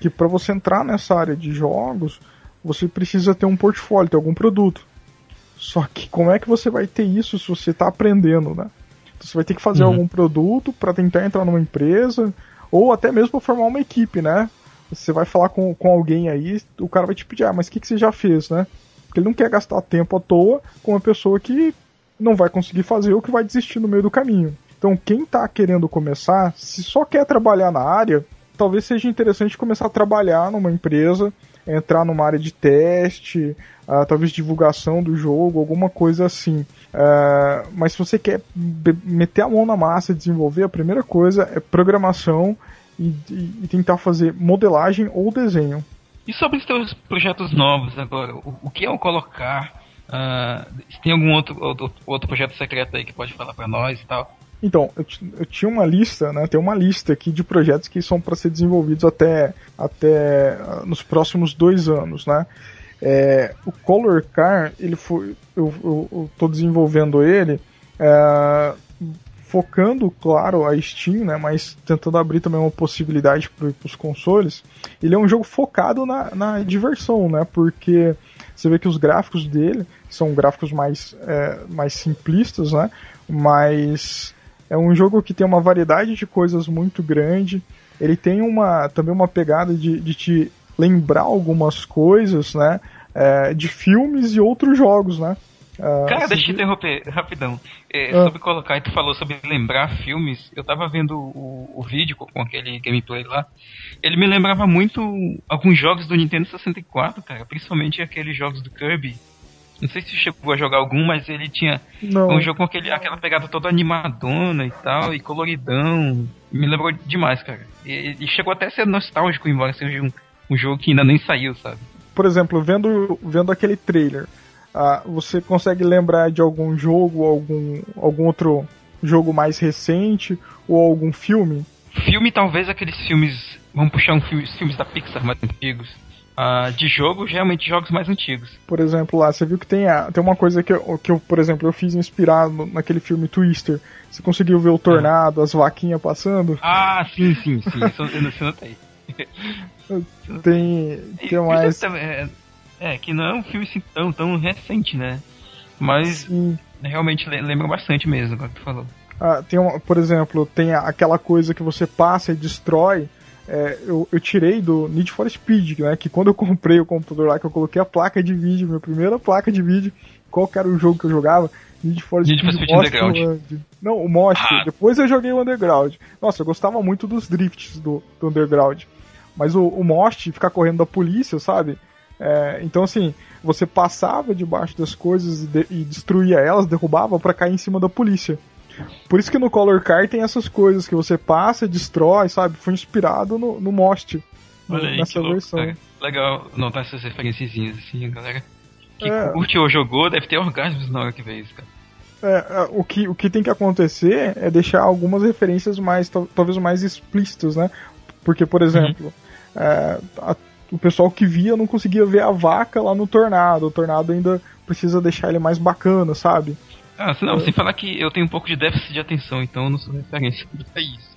C: que para você entrar nessa área de jogos, você precisa ter um portfólio, ter algum produto. Só que como é que você vai ter isso se você está aprendendo, né? Então, você vai ter que fazer uhum. algum produto para tentar entrar numa empresa, ou até mesmo para formar uma equipe, né? Você vai falar com, com alguém aí, o cara vai te pedir, ah, mas o que, que você já fez, né? Porque ele não quer gastar tempo à toa com uma pessoa que não vai conseguir fazer ou que vai desistir no meio do caminho. Então, quem está querendo começar, se só quer trabalhar na área, talvez seja interessante começar a trabalhar numa empresa entrar numa área de teste, uh, talvez divulgação do jogo, alguma coisa assim. Uh, mas se você quer meter a mão na massa e desenvolver, a primeira coisa é programação e, e, e tentar fazer modelagem ou desenho.
A: E sobre os seus projetos novos agora, o, o que é o colocar? Uh, tem algum outro, outro, outro projeto secreto aí que pode falar para nós e tal?
C: Então, eu, eu, tinha uma lista, né? Tem uma lista aqui de projetos que são para ser desenvolvidos até, até nos próximos dois anos, né? É, o Color Car, ele foi, eu, eu, eu tô desenvolvendo ele é, focando, claro, a Steam, né? Mas tentando abrir também uma possibilidade para os consoles. Ele é um jogo focado na, na diversão, né? Porque você vê que os gráficos dele são gráficos mais, é, mais simplistas, né? Mas é um jogo que tem uma variedade de coisas muito grande. Ele tem uma também uma pegada de, de te lembrar algumas coisas, né? É, de filmes e outros jogos, né?
A: Uh, Cara, deixa eu interromper rapidão. É, uh. Sobre colocar, tu falou sobre lembrar filmes. Eu tava vendo o, o vídeo com, com aquele gameplay lá. Ele me lembrava muito alguns jogos do Nintendo 64, cara. Principalmente aqueles jogos do Kirby. Não sei se chegou a jogar algum, mas ele tinha não. um jogo com aquele, aquela pegada toda animadona e tal, e coloridão. Me lembrou demais, cara. E, e chegou até a ser nostálgico, embora seja um, um jogo que ainda nem saiu, sabe?
C: Por exemplo, vendo, vendo aquele trailer, ah, você consegue lembrar de algum jogo, algum, algum outro jogo mais recente, ou algum filme?
A: Filme, talvez aqueles filmes. Vamos puxar um filme, filmes da Pixar mais antigos Uh, de jogo, realmente jogos mais antigos.
C: Por exemplo, lá, você viu que tem, a, tem uma coisa que eu, que eu, por exemplo, eu fiz inspirado naquele filme Twister. Você conseguiu ver o tornado, as vaquinhas passando?
A: Ah, sim, sim, sim. Isso eu não notei.
C: tem, tem mais...
A: É, é, que não é um filme assim, tão, tão recente, né? Mas sim. realmente lembra bastante mesmo, como tu falou.
C: Ah, tem uma, por exemplo, tem aquela coisa que você passa e destrói é, eu, eu, tirei do Need for Speed, né? Que quando eu comprei o computador lá, que eu coloquei a placa de vídeo, minha primeira placa de vídeo, qual era o jogo que eu jogava. Need for
A: Need for
C: Speed
A: Speed Underground.
C: Não, o Most.
A: Ah.
C: Depois eu joguei o Underground. Nossa, eu gostava muito dos drifts do, do Underground. Mas o, o Most, ficar correndo da polícia, sabe? É, então, assim, você passava debaixo das coisas e, de- e destruía elas, derrubava pra cair em cima da polícia. Por isso que no Color Car tem essas coisas que você passa, destrói, sabe? Foi inspirado no, no Most. no-
A: aí,
C: nessa
A: louco,
C: versão.
A: cara. Legal notar essas referenciazinhas assim, galera. Que
C: É.
A: curte ou jogou deve ter orgasmos na hora que vê isso, cara.
C: É, é, o, que, o que tem que acontecer é deixar algumas referências mais, tal- talvez mais explícitas, né? Porque, por exemplo, é, a- o pessoal que via não conseguia ver a vaca lá no tornado. O tornado ainda precisa deixar ele mais bacana, sabe?
A: Ah, não, sem falar que eu tenho um pouco de déficit de atenção, então eu não sou referência pra isso.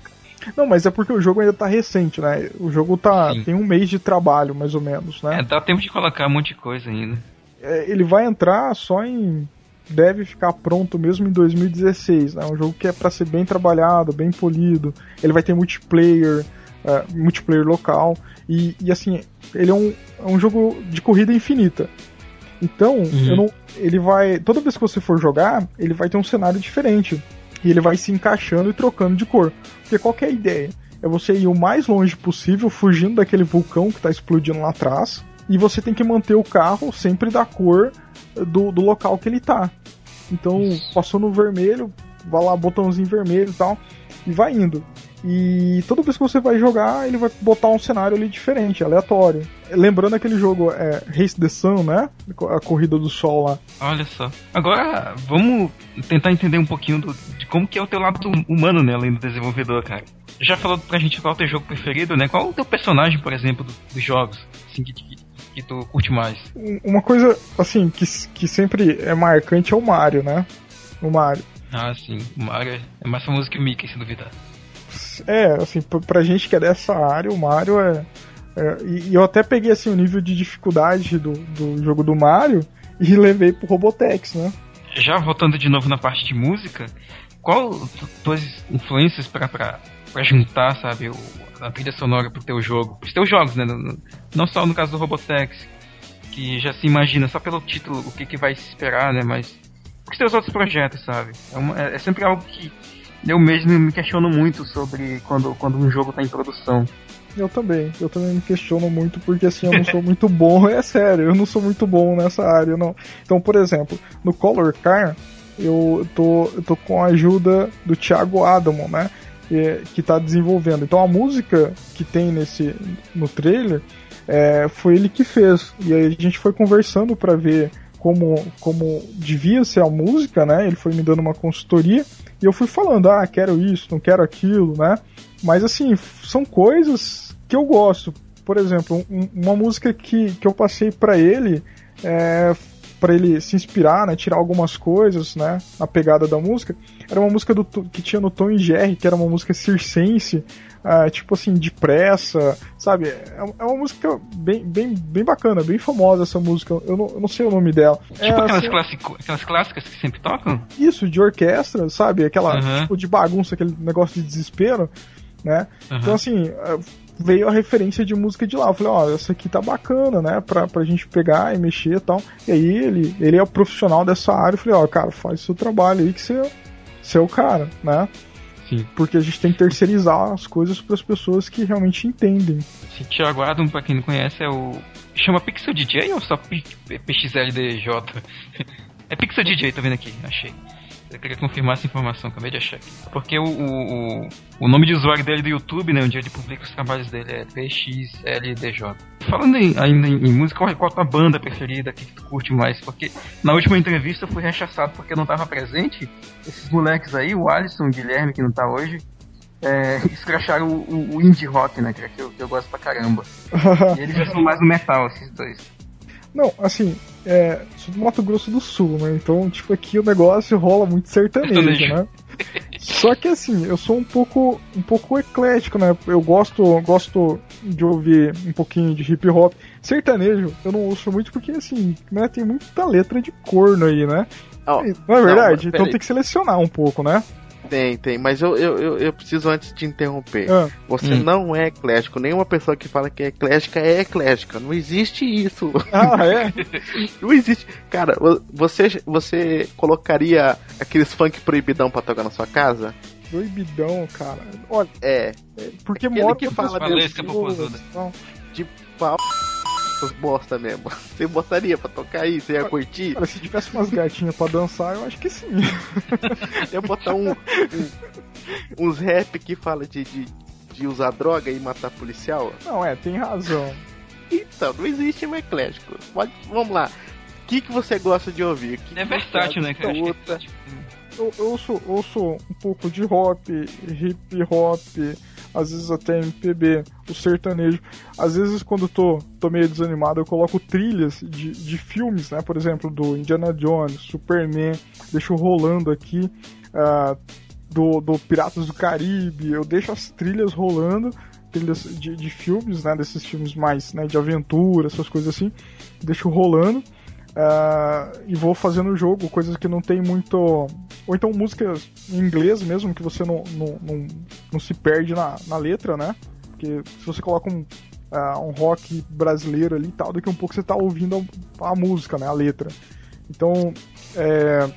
C: Não, mas é porque o jogo ainda tá recente, né? O jogo tá
A: Sim.
C: tem um mês de trabalho, mais ou menos, né?
A: É, dá tempo de colocar um monte de coisa ainda.
C: É, ele vai entrar só em. Deve ficar pronto mesmo em 2016, né? Um jogo que é pra ser bem trabalhado, bem polido. Ele vai ter multiplayer, é, multiplayer local. E, e, assim, ele é um, é um jogo de corrida infinita. Então, eu não, ele vai. Toda vez que você for jogar, ele vai ter um cenário diferente. E ele vai se encaixando e trocando de cor. Porque qual que é a ideia? É você ir o mais longe possível, fugindo daquele vulcão que tá explodindo lá atrás. E você tem que manter o carro sempre da cor do, do local que ele tá. Então, passou no vermelho, vai lá, botãozinho vermelho e tal, e vai indo. E toda vez que você vai jogar, ele vai botar um cenário ali diferente, aleatório. Lembrando aquele jogo é, Race the Sun, né? A corrida do sol lá.
A: Olha só. Agora, vamos tentar entender um pouquinho do- de como que é o teu lado humano, né, além do desenvolvedor, cara. Já falou pra gente qual é o teu jogo preferido, né? Qual é o teu personagem, por exemplo, do- dos jogos, assim, que, que, tu curte mais?
C: Um- Uma coisa, assim, que, que sempre é marcante é o Mario, né? O Mario.
A: Ah, sim, o Mario é mais famoso que o Mickey, se duvidar.
C: É, assim, pra, gente que é dessa área, o Mario é. é, e, eu até peguei assim o nível de dificuldade do, do jogo do Mario e levei pro Robotex, né?
A: Já voltando de novo na parte de música, qual tu- tuas influências pra juntar, sabe, o, a trilha sonora pro teu jogo? Pros teus jogos, né? Não só no caso do Robotex, que já se imagina só pelo título o que, que vai se esperar, né? Mas os teus outros projetos, sabe? É, uma- é- é sempre algo que eu mesmo me questiono muito sobre quando, quando um jogo tá em produção.
C: Eu também, eu também me questiono muito porque assim, eu não sou muito bom, é sério, eu não sou muito bom nessa área, não. Então, por exemplo, no Color Car, eu tô, eu tô com a ajuda do Thiago Adamo, né? Que, que tá desenvolvendo. Então a música que tem nesse no trailer é, foi ele que fez. E aí a gente foi conversando para ver como, como devia ser a música, né? Ele foi me dando uma consultoria e eu fui falando, ah, quero isso, não quero aquilo, né? Mas assim, são coisas que eu gosto. Por exemplo, um- uma música que, que eu passei para ele, é, para ele se inspirar, né, tirar algumas coisas, né, na pegada da música, era uma música do, que tinha no Tom e Jerry, que era uma música circense, ah, tipo assim, depressa, sabe? É, é uma música bem, bem, bem bacana, bem famosa essa música. Eu não, eu não sei o nome dela.
A: Tipo
C: É,
A: aquelas,
C: assim,
A: clássico, aquelas clássicas que sempre tocam?
C: isso, de orquestra, sabe? Aquela,
A: Uhum.
C: tipo, de bagunça, aquele negócio de desespero, né?
A: Aham.
C: Então, assim, eh, veio a referência de música de lá. Eu falei, ó, essa aqui tá bacana, né? Pra, pra gente pegar e mexer e tal. E aí ele, ele é o profissional dessa área. Eu falei, ó, cara, faz seu trabalho aí que você, você é o cara, né?
A: Sim.
C: Porque a gente tem que terceirizar as coisas para as pessoas que realmente entendem.
A: Esse Thiago Adam, pra quem não conhece, é o. Chama Pixel DJ ou só P- PXLDJ? é Pixel DJ, tô vendo aqui, achei. Eu queria confirmar essa informação, acabei de achar aqui. Porque o, o, o, nome de usuário dele do YouTube, né, onde ele publica os trabalhos dele, é PXLDJ. Falando em, ainda em, em música, qual, qual a tua banda preferida que tu curte mais? Porque na última entrevista eu fui rechaçado porque eu não tava presente. Esses moleques aí, o Alisson e o Guilherme, que não tá hoje, é, escracharam o, o, indie rock, né, que, é que eu, que eu gosto pra caramba. E eles já são mais no metal, esses dois.
C: Não, assim, é, sou do Mato Grosso do Sul, né? Então, tipo, aqui o negócio rola muito sertanejo, né? Só que assim, eu sou um pouco um pouco eclético, né? Eu gosto gosto de ouvir um pouquinho de hip hop. Sertanejo, eu não ouço muito porque assim, né, tem muita letra de corno aí,
B: Não
C: né? Não é verdade? então
B: peraí.
C: tem que selecionar um pouco, né?
B: Tem, tem, mas eu, eu, eu, eu preciso antes de interromper.
C: Ah,
B: Você
A: Hum.
B: não é eclético. Nenhuma pessoa que fala que é eclética é eclética. Não existe isso.
C: ah, é?
B: Não existe. Cara, vo- você, você colocaria aqueles funk proibidão pra tocar na sua casa?
C: Proibidão, cara. Olha,
B: É.
C: porque
B: Aquele
C: mora
B: que fala
A: Valesca
C: pessoas,
A: Popozuda.
C: não.
B: Pau. Essas bosta mesmo. Você botaria pra tocar aí? Você ia curtir?
C: Cara, se tivesse umas gatinhas pra dançar, eu acho que sim.
B: Ia botar um, um- uns rap que fala de, de, de usar droga e matar policial?
C: Não, é, tem razão.
B: Então, não existe um eclético. Pode, vamos lá. O que, que você gosta de ouvir? Que
A: É versátil, né, cara? É,
C: Eu, eu ouço, ouço um pouco de rock, hip hop, às vezes até MPB, o sertanejo. Às vezes, quando eu tô, tô meio desanimado, eu coloco trilhas de, de filmes, né? Por exemplo, do Indiana Jones, Superman, deixo rolando aqui. ah, do, do Piratas do Caribe, eu deixo as trilhas rolando, trilhas de, de filmes, né? Desses filmes mais né, de aventura, essas coisas assim, deixo rolando. Ah, e vou fazendo o jogo, coisas que não tem muito. Ou então músicas em inglês mesmo, que você não, não, não, não se perde na, na letra, né? Porque se você coloca um, ah, um rock brasileiro ali e tal, daqui a um pouco você tá ouvindo a, a música, né? A letra. Então, é,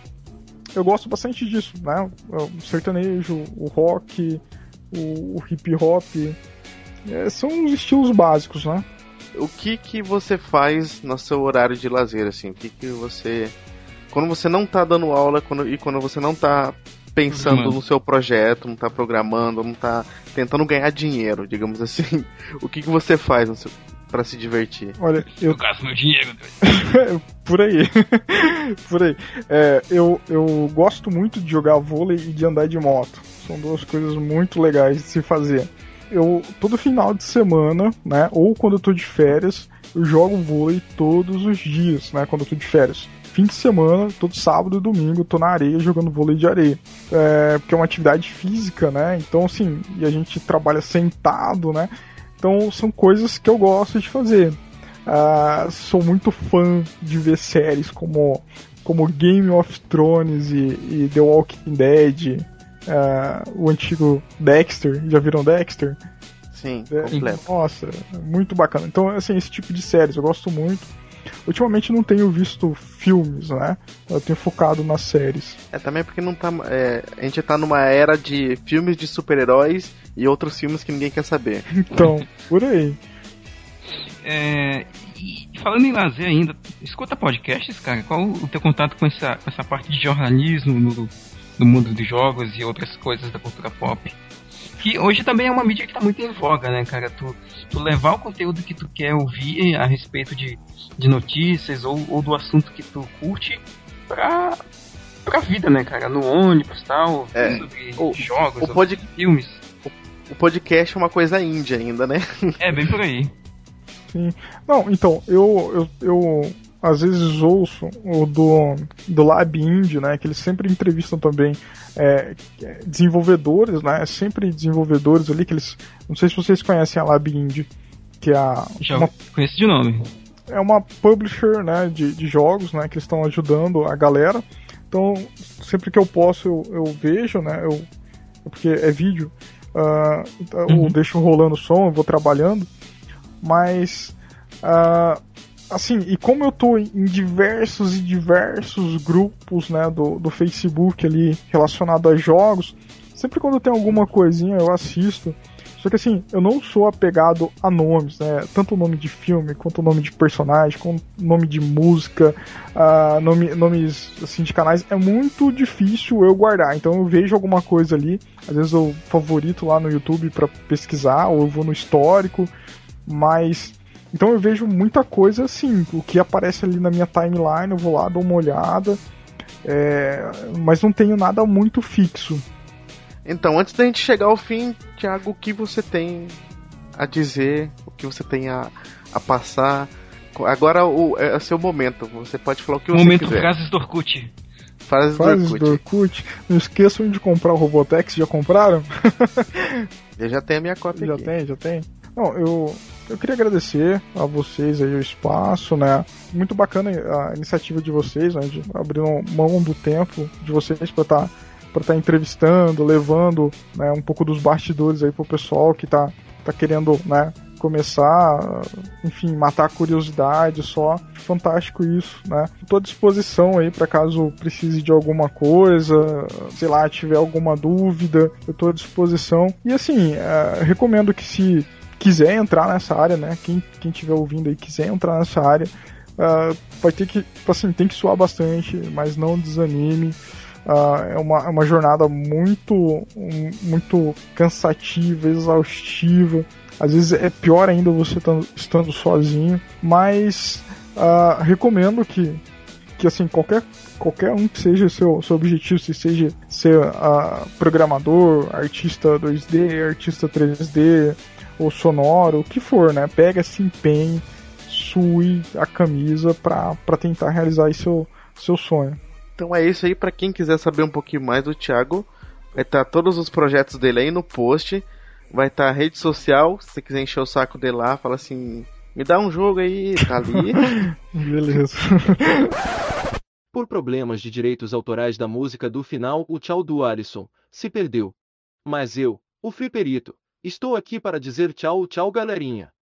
C: eu gosto bastante disso, né? O sertanejo, o rock, o, o hip hop. é, são os estilos básicos, né?
B: O que que você faz no seu horário de lazer, assim? O que que você... Quando você não tá dando aula quando, e quando você não tá pensando
A: Programando.
B: no seu projeto, não tá programando, não tá tentando ganhar dinheiro, digamos assim, o que que você faz no seu, pra se divertir?
C: Olha, eu
A: Eu gasto meu dinheiro.
C: por aí. por aí. É, eu, eu gosto muito de jogar vôlei e de andar de moto. São duas coisas muito legais de se fazer. Eu, todo final de semana, né? Ou quando eu tô de férias, eu jogo vôlei todos os dias, né? Quando eu tô de férias. Fim de semana, todo sábado e domingo, eu tô na areia jogando vôlei de areia. É, porque é uma atividade física, né? Então, assim, e a gente trabalha sentado, né? Então, são coisas que eu gosto de fazer. Ah, sou muito fã de ver séries como, como Game of Thrones e, e The Walking Dead, ah, o antigo Dexter, já viram Dexter?
B: Sim,
C: É,
B: completo.
C: Nossa, muito bacana. Então, assim, esse tipo de séries eu gosto muito. Ultimamente não tenho visto filmes, né? Eu tenho focado nas séries.
B: É também porque não tá. é, a gente tá numa era de filmes de super-heróis e outros filmes que ninguém quer saber.
C: Então, por aí.
A: É, e falando em lazer ainda, escuta podcasts, cara? Qual o teu contato com essa, com essa parte de jornalismo no, no mundo dos jogos e outras coisas da cultura pop? Que hoje também é uma mídia que tá muito em voga, né, cara? Tu, tu levar o conteúdo que tu quer ouvir a respeito de, de notícias ou, ou do assunto que tu curte pra, pra vida, né, cara? No ônibus e tal,
B: É.
A: sobre
B: O-
A: jogos,
B: o pod-
A: filmes.
B: O podcast é uma coisa índia ainda, né?
A: É, bem por aí.
C: Sim. Não, então, eu, eu, eu às vezes ouço o do, do Lab Indie, né? Que eles sempre entrevistam também é, desenvolvedores, né? Sempre desenvolvedores ali, que eles. Não sei se vocês conhecem a Lab Indie, que é a,
A: Já
C: uma,
A: conheço de nome.
C: é uma publisher né, de, de jogos, né? Que eles estão ajudando a galera. Então, sempre que eu posso, eu, eu vejo, né? Eu, porque é vídeo. então eu
A: Uhum.
C: deixo rolando o som, eu vou trabalhando. Mas. ah, assim, e como eu tô em diversos e diversos grupos né, do, do Facebook ali relacionado a jogos, sempre quando tem alguma coisinha eu assisto. Só que assim, eu não sou apegado a nomes, né? Tanto o nome de filme, quanto o nome de personagem, quanto nome de música, ah, nome, nomes assim, de canais. É muito difícil eu guardar. Então eu vejo alguma coisa ali, às vezes eu favorito lá no YouTube para pesquisar, ou eu vou no histórico, mas. Então eu vejo muita coisa assim, o que aparece ali na minha timeline, eu vou lá, dou uma olhada, é, mas não tenho nada muito fixo.
B: Então, antes da gente chegar ao fim, Thiago, o que você tem a dizer, o que você tem a, a passar? Agora o, é o seu momento, você pode falar o que você
A: Momento
B: quiser.
A: frases do Orkut.
B: Frases do
C: Fases
B: Orkut.
C: do Orkut. Não esqueçam de comprar o Robotex, já compraram?
B: Eu já tenho a minha cópia
C: Já
B: aqui.
C: tem, já tem. Não, eu, eu queria agradecer a vocês aí o espaço, né? Muito bacana a iniciativa de vocês, né? De abrir mão do tempo de vocês para estar para estar tá entrevistando, levando né, um pouco dos bastidores aí pro pessoal que tá, tá querendo, né, começar, enfim, matar a curiosidade só. Fantástico isso, né? Estou à disposição aí para caso precise de alguma coisa, sei lá, tiver alguma dúvida, eu estou à disposição. E assim, é, recomendo que se quiser entrar nessa área, né? Quem, quem tiver ouvindo aí quiser entrar nessa área, uh, vai ter que, assim, tem que suar bastante, mas não desanime. Uh, é, uma, é uma jornada muito, muito cansativa, exaustiva. Às vezes é pior ainda você estando sozinho, mas uh, recomendo que, que assim, qualquer, qualquer um que seja seu, seu objetivo, se seja ser uh, programador, artista 2D, artista 3D, ou sonoro, o que for, né? Pega esse empenho, sue a camisa para tentar realizar seu, seu sonho.
B: Então é isso aí, para quem quiser saber um pouquinho mais do Thiago, vai estar tá todos os projetos dele aí no post. Vai estar tá a rede social, se você quiser encher o saco dele lá, fala assim, me dá um jogo aí, tá ali.
C: Beleza.
E: Por problemas de direitos autorais da música do final, o tchau do Alisson se perdeu. Mas eu, o Free Perito, estou aqui para dizer tchau, tchau galerinha.